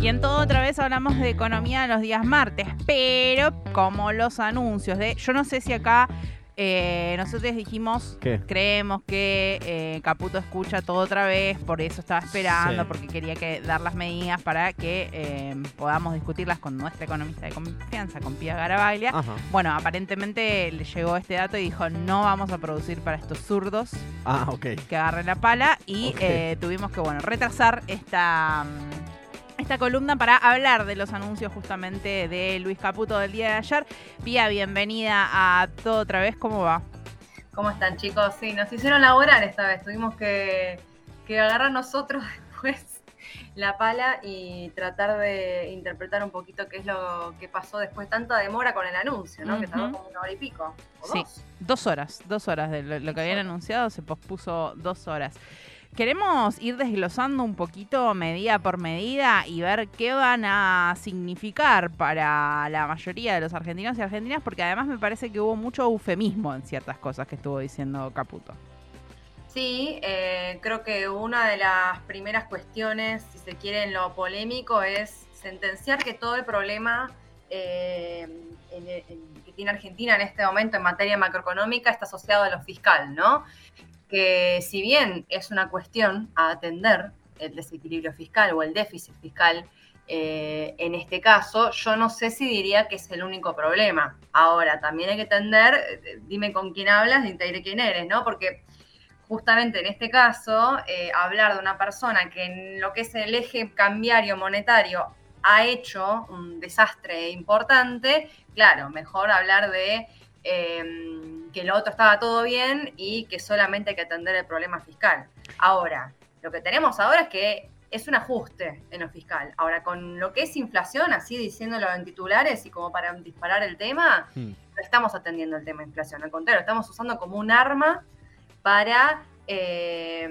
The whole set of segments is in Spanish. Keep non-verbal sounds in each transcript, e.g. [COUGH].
Y en todo otra vez hablamos de economía los días martes, pero como los anuncios de, yo no sé si acá eh, nosotros dijimos, creemos que eh, Caputo escucha todo otra vez, por eso estaba esperando, porque quería que dar las medidas para que eh, podamos discutirlas con nuestra economista de confianza, con Pia Garabaglia. Bueno, aparentemente le llegó este dato y dijo, no vamos a producir para estos zurdos ah, que agarren la pala y tuvimos que, bueno, retrasar esta esta columna para hablar de los anuncios justamente de Luis Caputo del día de ayer. Pía, bienvenida a todo otra vez, ¿cómo va? ¿Cómo están chicos? Sí, nos hicieron laborar esta vez, tuvimos que, agarrar nosotros [LAUGHS] después la pala y tratar de interpretar un poquito qué es lo que pasó después tanta demora con el anuncio, ¿no? Que tardó como una hora y pico. sí, dos. horas, dos horas de lo que habían anunciado, se pospuso dos horas. Queremos ir desglosando un poquito medida por medida y ver qué van a significar para la mayoría de los argentinos y argentinas, porque además me parece que hubo mucho eufemismo en ciertas cosas que estuvo diciendo Caputo. Sí, eh, creo que una de las primeras cuestiones, si se quiere, en lo polémico es sentenciar que todo el problema eh, que tiene Argentina en este momento en materia macroeconómica está asociado a lo fiscal, ¿no? Que si bien es una cuestión a atender el desequilibrio fiscal o el déficit fiscal, eh, en este caso, yo no sé si diría que es el único problema. Ahora, también hay que atender, eh, dime con quién hablas y te quién eres, ¿no? Porque justamente en este caso, eh, hablar de una persona que en lo que es el eje cambiario monetario ha hecho un desastre importante, claro, mejor hablar de que lo otro estaba todo bien y que solamente hay que atender el problema fiscal. Ahora, lo que tenemos ahora es que es un ajuste en lo fiscal. Ahora, con lo que es inflación, así diciéndolo en titulares y como para disparar el tema, hmm. no estamos atendiendo el tema de inflación. Al contrario, estamos usando como un arma para eh,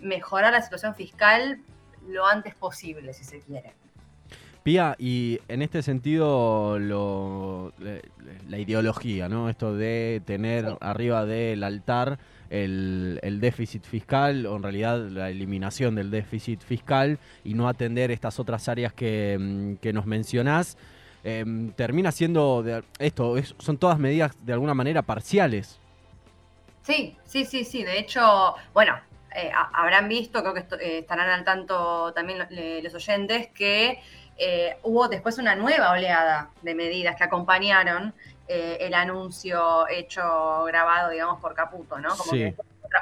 mejorar la situación fiscal lo antes posible, si se quiere. Pía, y en este sentido, lo, la ideología, ¿no? Esto de tener arriba del altar el, déficit fiscal, o en realidad la eliminación del déficit fiscal, y no atender estas otras áreas que, mm, nos mencionás, em, termina siendo esto, son todas medidas de alguna manera parciales. Sí, sí, sí, sí. De hecho, bueno, eh, habrán visto, creo que eh, estarán al tanto también los oyentes, que eh, hubo después una nueva oleada de medidas que acompañaron eh, el anuncio hecho, grabado, digamos, por Caputo, ¿no? Como que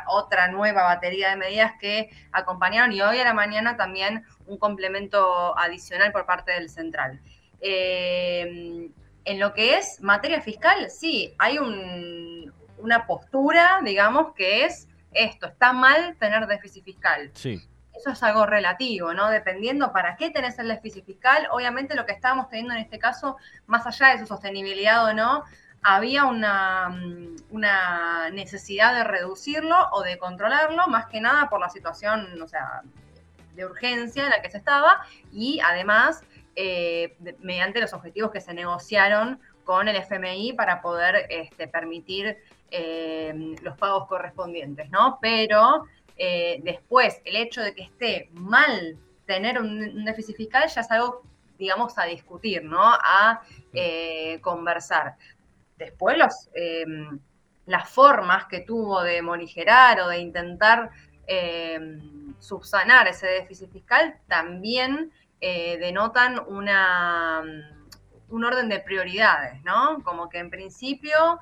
otra, nueva batería de medidas que acompañaron y hoy a la mañana también un complemento adicional por parte del central. Eh, en lo que es materia fiscal, sí, hay una postura, digamos, que es esto, está mal tener déficit fiscal. Sí eso es algo relativo, ¿no? Dependiendo para qué tenés el déficit fiscal, obviamente lo que estábamos teniendo en este caso, más allá de su sostenibilidad o no, había una, mm, una necesidad de reducirlo o de controlarlo, más que nada por la situación, o sea, de urgencia en la que se estaba y además eh, mediante los objetivos que se negociaron con el FMI para poder este, permitir eh, los pagos correspondientes, ¿no? Pero eh, después, el hecho de que esté mal tener un, déficit fiscal ya es algo, digamos, a discutir, ¿no? A eh, conversar. Después, los, em, las formas que tuvo de morigerar o de intentar em, subsanar ese déficit fiscal también eh, denotan una, un orden de prioridades, ¿no? Como que en principio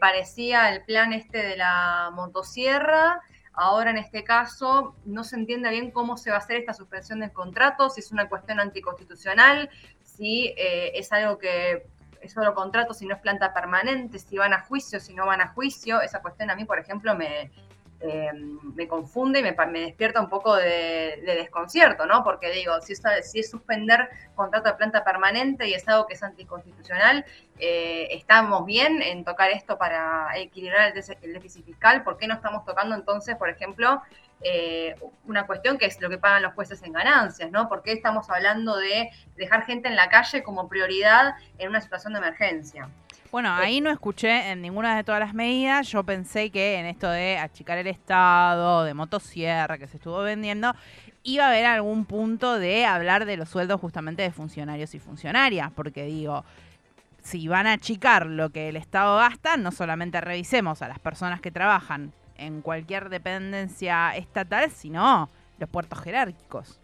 parecía el plan este de la motosierra Ahora, en este caso, no se entiende bien cómo se va a hacer esta suspensión del contrato, si es una cuestión anticonstitucional, si eh, es algo que es solo contrato, si no es planta permanente, si van a juicio, si no van a juicio. Esa cuestión a mí, por ejemplo, me, Em, me confunde y me, despierta un poco de, desconcierto, ¿no? Porque digo, si es, si es suspender contrato de planta permanente y es algo que es anticonstitucional, eh, ¿estamos bien en tocar esto para equilibrar el, déficit fiscal? ¿Por qué no estamos tocando entonces, por ejemplo, eh, una cuestión que es lo que pagan los jueces en ganancias, ¿no? ¿Por qué estamos hablando de dejar gente en la calle como prioridad en una situación de emergencia? Bueno, ahí no escuché en ninguna de todas las medidas. Yo pensé que en esto de achicar el Estado, de motosierra que se estuvo vendiendo, iba a haber algún punto de hablar de los sueldos justamente de funcionarios y funcionarias, porque digo, si van a achicar lo que el Estado gasta, no solamente revisemos a las personas que trabajan en cualquier dependencia estatal, sino los puertos jerárquicos.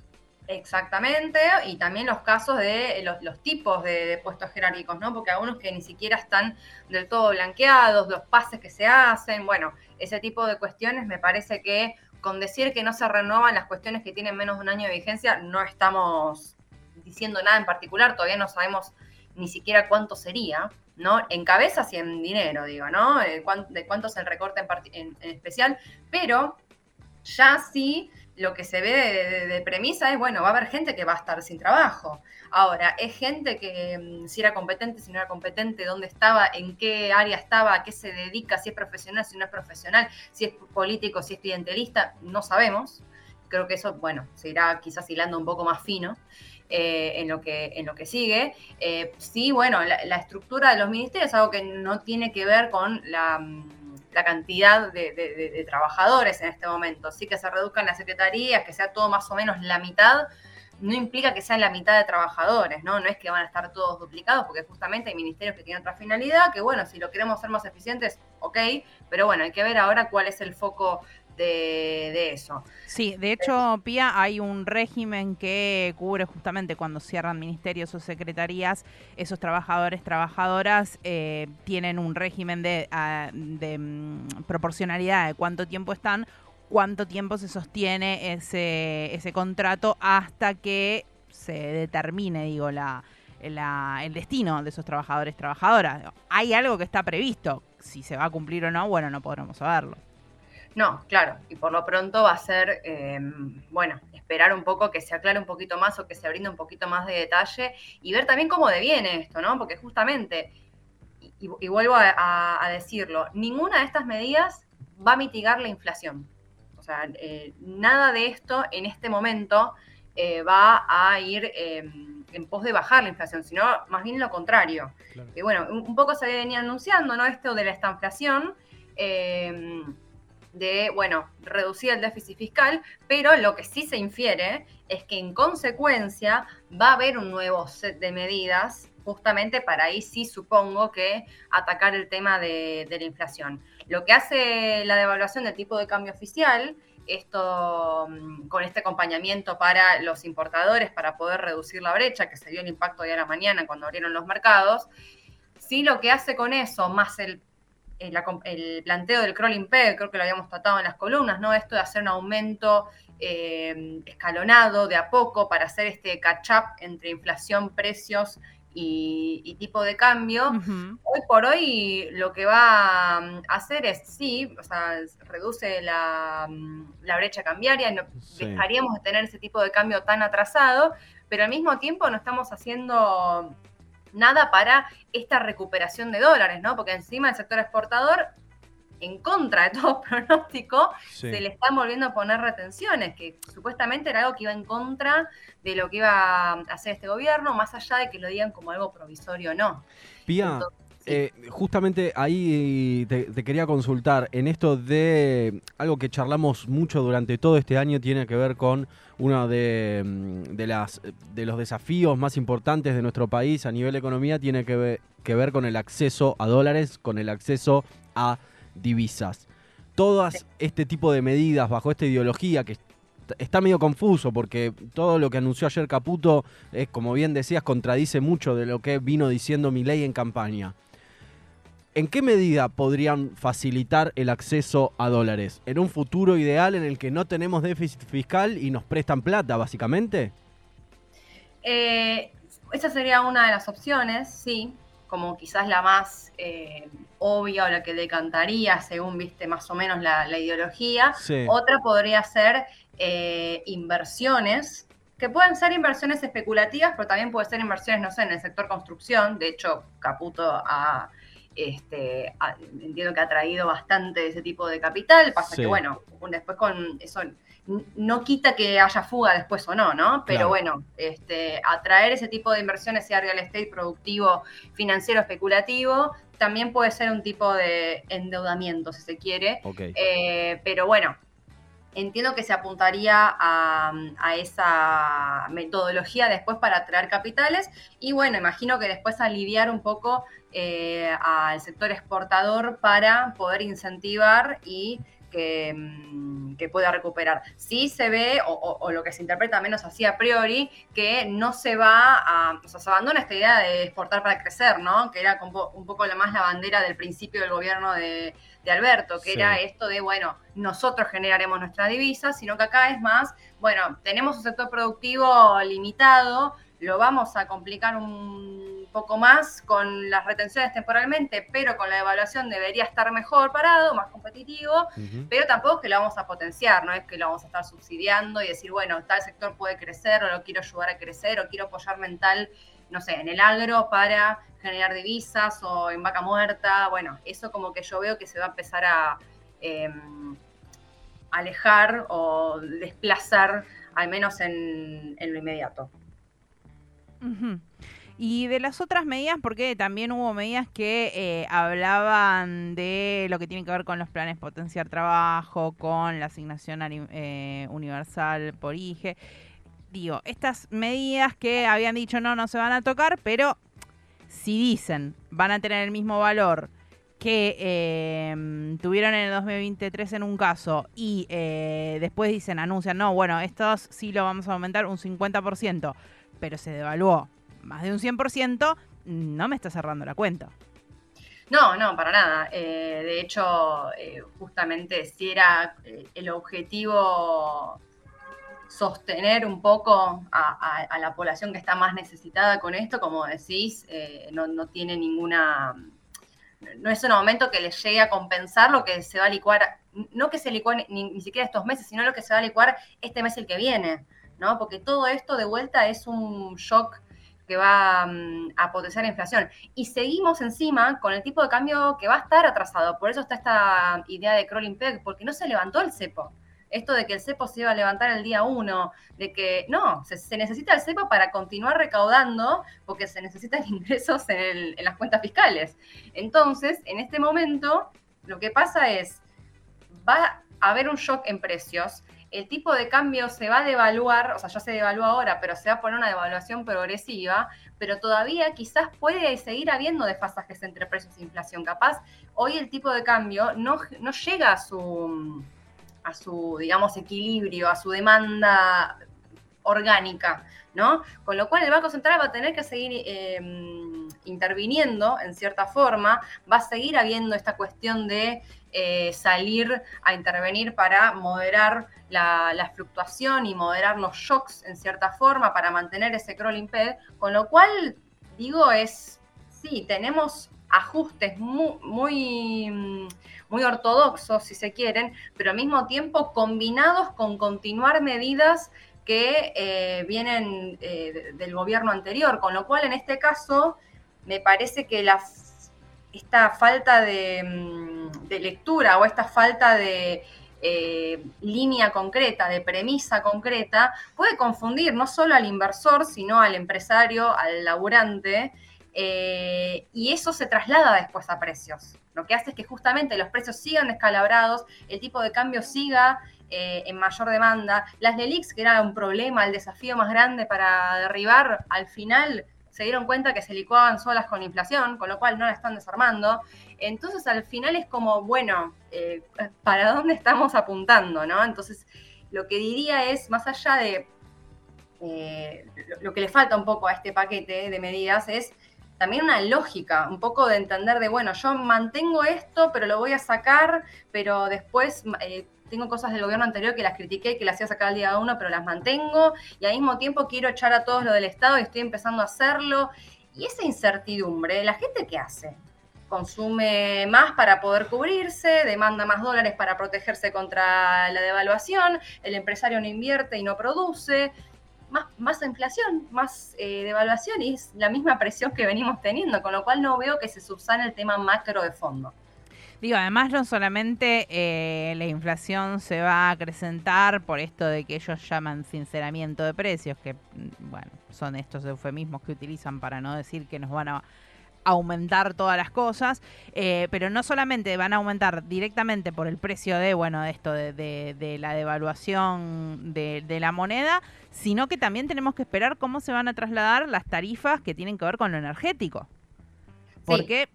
Exactamente, y también los casos de los, tipos de, puestos jerárquicos, ¿no? Porque algunos que ni siquiera están del todo blanqueados, los pases que se hacen, bueno, ese tipo de cuestiones me parece que con decir que no se renuevan las cuestiones que tienen menos de un año de vigencia, no estamos diciendo nada en particular, todavía no sabemos ni siquiera cuánto sería, ¿no? En cabezas y en dinero, digo, ¿no? De cuánto, es el recorte en especial, pero ya sí lo que se ve de, premisa es, bueno, va a haber gente que va a estar sin trabajo. Ahora, es gente que mm, si era competente, si no era competente, dónde estaba, en qué área estaba, a qué se dedica, si es profesional, si no es profesional, si es político, si es clientelista, no sabemos. Creo que eso, bueno, se irá quizás hilando un poco más fino. Eh, en, lo que, en lo que sigue. Eh, sí, bueno, la, la, estructura de los ministerios es algo que no tiene que ver con la mm, la cantidad de, trabajadores en este momento. Sí que se reduzcan las secretarías, que sea todo más o menos la mitad, no implica que sean la mitad de trabajadores, ¿no? No es que van a estar todos duplicados, porque justamente hay ministerios que tienen otra finalidad, que bueno, si lo queremos hacer más eficientes, ok, pero bueno, hay que ver ahora cuál es el foco de, eso. Sí, de hecho, Pía, hay un régimen que cubre justamente cuando cierran ministerios o secretarías, esos trabajadores, trabajadoras eh, tienen un régimen de, ah, de mm, proporcionalidad de cuánto tiempo están, cuánto tiempo se sostiene ese, ese contrato hasta que se determine, digo, la, el destino de esos trabajadores, trabajadoras. Hay algo que está previsto. Si se va a cumplir o no, bueno, no podremos saberlo. No, claro, y por lo pronto va a ser, em, bueno, esperar un poco que se aclare un poquito más o que se brinde un poquito más de detalle y ver también cómo deviene esto, ¿no? Porque justamente, y, vuelvo a, decirlo, ninguna de estas medidas va a mitigar la inflación. O sea, eh, nada de esto en este momento eh, va a ir em, en pos de bajar la inflación, sino más bien lo contrario. Y bueno, un, poco se venía anunciando, ¿no? Esto de la estanflación. De, bueno, reducir el déficit fiscal, pero lo que sí se infiere es que en consecuencia va a haber un nuevo set de medidas justamente para ahí sí supongo que atacar el tema de, la inflación. Lo que hace la devaluación del tipo de cambio oficial, esto mm, con este acompañamiento para los importadores para poder reducir la brecha, que se dio el impacto de a la mañana cuando abrieron los mercados, sí lo que hace con eso, más el el, planteo del crawling peg, creo que lo habíamos tratado en las columnas, ¿no? Esto de hacer un aumento eh, escalonado de a poco para hacer este catch-up entre inflación, precios y, tipo de cambio. Hoy por hoy lo que va a hacer es, sí, o sea, reduce la, brecha cambiaria, no, dejaríamos de tener ese tipo de cambio tan atrasado, pero al mismo tiempo no estamos haciendo nada para esta recuperación de dólares, ¿no? Porque encima el sector exportador, en contra de todo [LAUGHS] pronóstico, se le están volviendo a poner retenciones, que supuestamente era algo que iba en contra de lo que iba a hacer este gobierno, más allá de que lo digan como algo provisorio o no. Pía, eh, justamente ahí te, quería consultar en esto de algo que charlamos mucho durante todo este año, tiene que ver con uno de, mm, las, de los desafíos más importantes de nuestro país a nivel economía, tiene que ver, que ver con el acceso a dólares, con el acceso a divisas. Todas este tipo de medidas bajo esta ideología que está medio confuso porque todo lo que anunció ayer Caputo, es, como bien decías, contradice mucho de lo que vino diciendo ley en campaña. ¿En qué medida podrían facilitar el acceso a dólares? ¿En un futuro ideal en el que no tenemos déficit fiscal y nos prestan plata, básicamente? Eh, esa sería una de las opciones, sí, como quizás la más eh, obvia o la que decantaría según viste más o menos la, ideología. Otra podría ser eh, inversiones, que pueden ser inversiones especulativas, pero también pueden ser inversiones, no sé, en el sector construcción. De hecho, Caputo ha este, entiendo que ha traído bastante ese tipo de capital, pasa que bueno, después con eso no quita que haya fuga después o no, ¿no? Pero bueno, este, atraer ese tipo de inversiones, sea real estate productivo, financiero, especulativo, también puede ser un tipo de endeudamiento, si se quiere. Eh, pero bueno, entiendo que se apuntaría a, esa metodología después para atraer capitales. Y bueno, imagino que después aliviar un poco eh, al sector exportador para poder incentivar y Mm, que, pueda recuperar. Sí se ve, o, lo que se interpreta menos así a priori, que no se va a, o sea, se abandona esta idea de exportar para crecer, ¿no? Que era un poco la más la bandera del principio del gobierno de, Alberto, que era esto de, bueno, nosotros generaremos nuestra divisa, sino que acá es más, bueno, tenemos un sector productivo limitado, lo vamos a complicar un poco más con las retenciones temporalmente, pero con la evaluación debería estar mejor parado, más competitivo, pero tampoco es que lo vamos a potenciar, no es que lo vamos a estar subsidiando y decir, bueno, tal sector puede crecer o lo quiero ayudar a crecer o quiero apoyar mental, no sé, en el agro para generar divisas o en vaca muerta, bueno, eso como que yo veo que se va a empezar a em, alejar o desplazar, al menos en, lo inmediato. Y de las otras medidas, porque también hubo medidas que eh, hablaban de lo que tiene que ver con los planes potenciar trabajo, con la asignación eh, universal por IGE. Digo, estas medidas que habían dicho no, no se van a tocar, pero si dicen van a tener el mismo valor que em, tuvieron en el 2023 en un caso y eh, después dicen, anuncian, no, bueno, estos sí lo vamos a aumentar un 50%, pero se devaluó más de un 100%, no me está cerrando la cuenta. No, no, para nada. Eh, de hecho, eh, justamente si era eh, el objetivo sostener un poco a, la población que está más necesitada con esto, como decís, no, tiene ninguna... No es un aumento que les llegue a compensar lo que se va a licuar, no que se licúe ni, ni siquiera estos meses, sino lo que se va a licuar este mes el que viene, ¿no? Porque todo esto de vuelta es un shock que va mm, a potenciar la inflación. Y seguimos encima con el tipo de cambio que va a estar atrasado. Por eso está esta idea de crawling peg, porque no se levantó el cepo. Esto de que el cepo se iba a levantar el día uno, de que no, se, necesita el cepo para continuar recaudando, porque se necesitan [LAUGHS] ingresos en, en las cuentas fiscales. Entonces, en este momento, lo que pasa es, va a haber un shock en precios el tipo de cambio se va a devaluar, o sea, ya se devalúa ahora, pero se va a poner una devaluación progresiva, pero todavía quizás puede seguir habiendo desfasajes entre precios e inflación. Capaz, hoy el tipo de cambio no, no llega a su, a su, digamos, equilibrio, a su demanda orgánica, ¿no? Con lo cual el Banco Central va a tener que seguir em, interviniendo en cierta forma, va a seguir habiendo esta cuestión de eh, salir a intervenir para moderar la, fluctuación y moderar los shocks en cierta forma para mantener ese crawling peg, con lo cual digo es, sí, tenemos ajustes muy, muy, ortodoxos, si se quieren, pero al mismo tiempo combinados con continuar medidas que eh, vienen eh, del gobierno anterior, con lo cual en este caso me parece que esta falta de, mm, de lectura o esta falta de eh, línea concreta, de premisa concreta, puede confundir no solo al inversor, sino al empresario, al laburante, eh, y eso se traslada después a precios. Lo que hace es que justamente los precios sigan descalabrados, el tipo de cambio siga eh, en mayor demanda. Las LELIX, que era un problema, el desafío más grande para derribar, al final se dieron cuenta que se licuaban solas con inflación, con lo cual no la están desarmando. Entonces al final es como, bueno, eh, ¿para dónde estamos apuntando? ¿no? Entonces lo que diría es, más allá de eh, lo, que le falta un poco a este paquete de medidas, es también una lógica, un poco de entender de, bueno, yo mantengo esto, pero lo voy a sacar, pero después eh, tengo cosas del gobierno anterior que las critiqué que las iba a sacar al día uno, pero las mantengo, y al mismo tiempo quiero echar a todos lo del Estado y estoy empezando a hacerlo. Y esa incertidumbre, ¿la gente qué hace? consume más para poder cubrirse, demanda más dólares para protegerse contra la devaluación, el empresario no invierte y no produce. más, más inflación, más eh, devaluación y es la misma presión que venimos teniendo, con lo cual no veo que se subsane el tema macro de fondo. Digo, además no solamente eh, la inflación se va a acrecentar por esto de que ellos llaman sinceramiento de precios, que mm, bueno, son estos eufemismos que utilizan para no decir que nos van a aumentar todas las cosas, eh, pero no solamente van a aumentar directamente por el precio de, bueno, esto de, la devaluación de, la moneda, sino que también tenemos que esperar cómo se van a trasladar las tarifas que tienen que ver con lo energético. Porque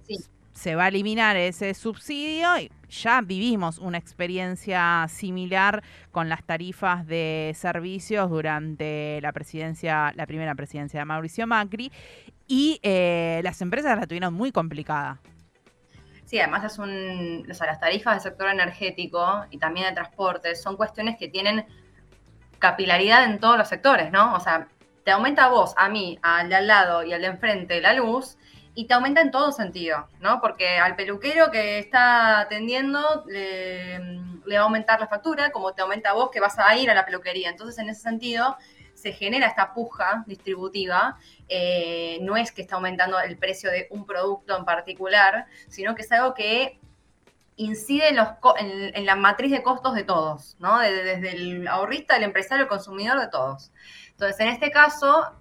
se va a eliminar ese subsidio y ya vivimos una experiencia similar con las tarifas de servicios durante la presidencia, la primera presidencia de Mauricio Macri, y eh, las empresas la tuvieron muy complicada. Sí, además es un, o sea, las tarifas del sector energético y también de transporte son cuestiones que tienen capilaridad en todos los sectores, ¿no? O sea, te aumenta a vos, a mí, al de al lado y al de enfrente la luz, y te aumenta en todo sentido, ¿no? Porque al peluquero que está atendiendo le, va a aumentar la factura, como te aumenta a vos que vas a ir a la peluquería. Entonces, en ese sentido, se genera esta puja distributiva. Eh, no es que está aumentando el precio de un producto en particular, sino que es algo que incide en, los, en, la matriz de costos de todos, ¿no? Desde el ahorrista, el empresario, el consumidor, de todos. Entonces, en este caso,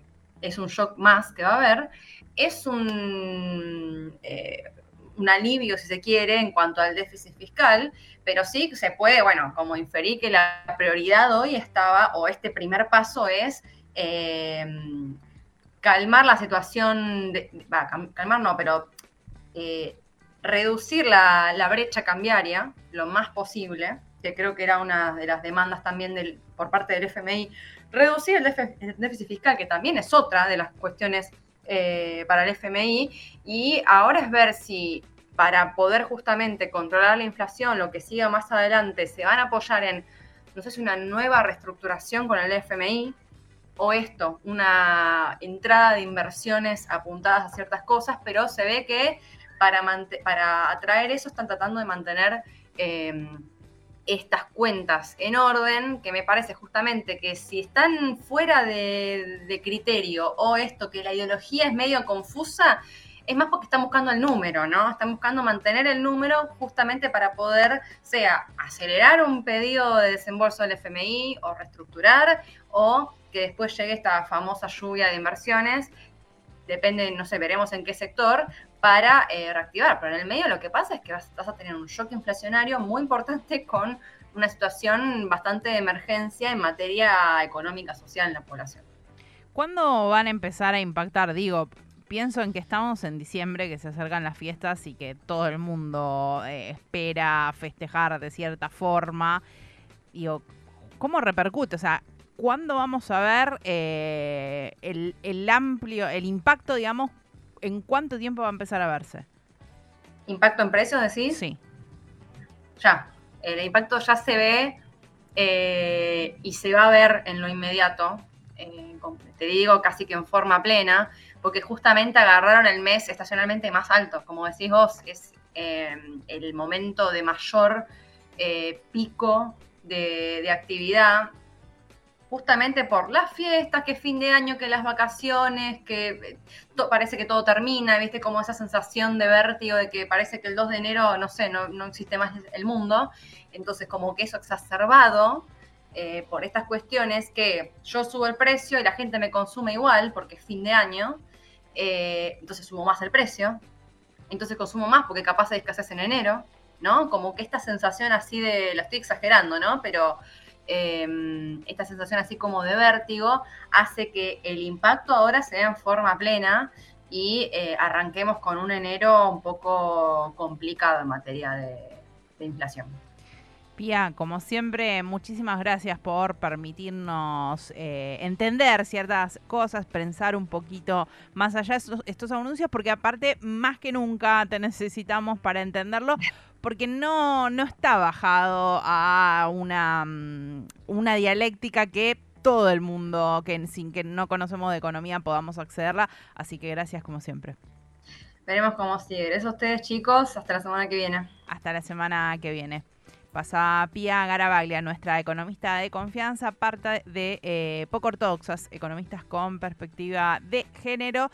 es un shock más que va a haber es un, eh, un alivio, si se quiere, en cuanto al déficit fiscal, pero sí se puede, bueno, como inferí que la prioridad hoy estaba, o este primer paso es eh, calmar la situación, de, calmar no, pero eh, reducir la, brecha cambiaria lo más posible, que creo que era una de las demandas también del, por parte del FMI, reducir el déficit fiscal, que también es otra de las cuestiones eh, para el FMI y ahora es ver si para poder justamente controlar la inflación, lo que siga más adelante, se van a apoyar en, no sé si una nueva reestructuración con el FMI o esto, una entrada de inversiones apuntadas a ciertas cosas, pero se ve que para, para atraer eso están tratando de mantener eh, estas cuentas en orden, que me parece justamente que si están fuera de, criterio o esto, que la ideología es medio confusa, es más porque están buscando el número, ¿no? Están buscando mantener el número justamente para poder, sea, acelerar un pedido de desembolso del FMI o reestructurar o que después llegue esta famosa lluvia de inversiones depende, no sé, veremos en qué sector, para eh, reactivar. Pero en el medio lo que pasa es que vas, a tener un shock inflacionario muy importante [LAUGHS] con una situación bastante de emergencia en materia económica, social en la población. ¿Cuándo van a empezar a impactar? Digo, pienso en que estamos en diciembre, que se acercan las fiestas y que todo el mundo eh, espera festejar de cierta forma. Digo, ¿cómo repercute? O sea, ¿cuándo vamos a ver eh, el, amplio, el impacto, digamos, en cuánto tiempo va a empezar a verse? ¿Impacto en precios, decís? Sí. Ya, el impacto ya se ve eh, y se va a ver en lo inmediato, eh, te digo casi que en forma plena, porque justamente agarraron el mes estacionalmente más alto, como decís vos, es el momento de mayor pico de actividad justamente por las fiestas, que fin de año, que las vacaciones, que eh, parece que todo termina, viste como esa sensación de vértigo de que parece que el 2 de enero, no sé, no, existe más el mundo. Entonces como que eso exacerbado eh, por estas cuestiones que yo subo el precio y la gente me consume igual porque es fin de año, eh, entonces subo más el precio, entonces consumo más porque capaz hay escasez en enero, ¿no? Como que esta sensación así de, lo estoy exagerando, ¿no? Pero Em, esta sensación así como de vértigo, hace que el impacto ahora se en forma plena y eh, arranquemos con un enero un poco complicado en materia de, inflación. Pia, como siempre, muchísimas gracias por permitirnos eh, entender ciertas cosas, pensar un poquito más allá de estos, estos, anuncios, porque aparte, más que nunca te necesitamos para entenderlo, porque no, no está bajado a una, mm, una dialéctica que todo el mundo, que sin que no conocemos de economía, podamos accederla. Así que gracias como siempre. Veremos cómo sigue. Eso ustedes chicos, hasta la semana que viene. Hasta la semana que viene. Pasa Pia Garabaglia, nuestra economista de confianza, parte de eh, poco ortodoxas, economistas con perspectiva de género.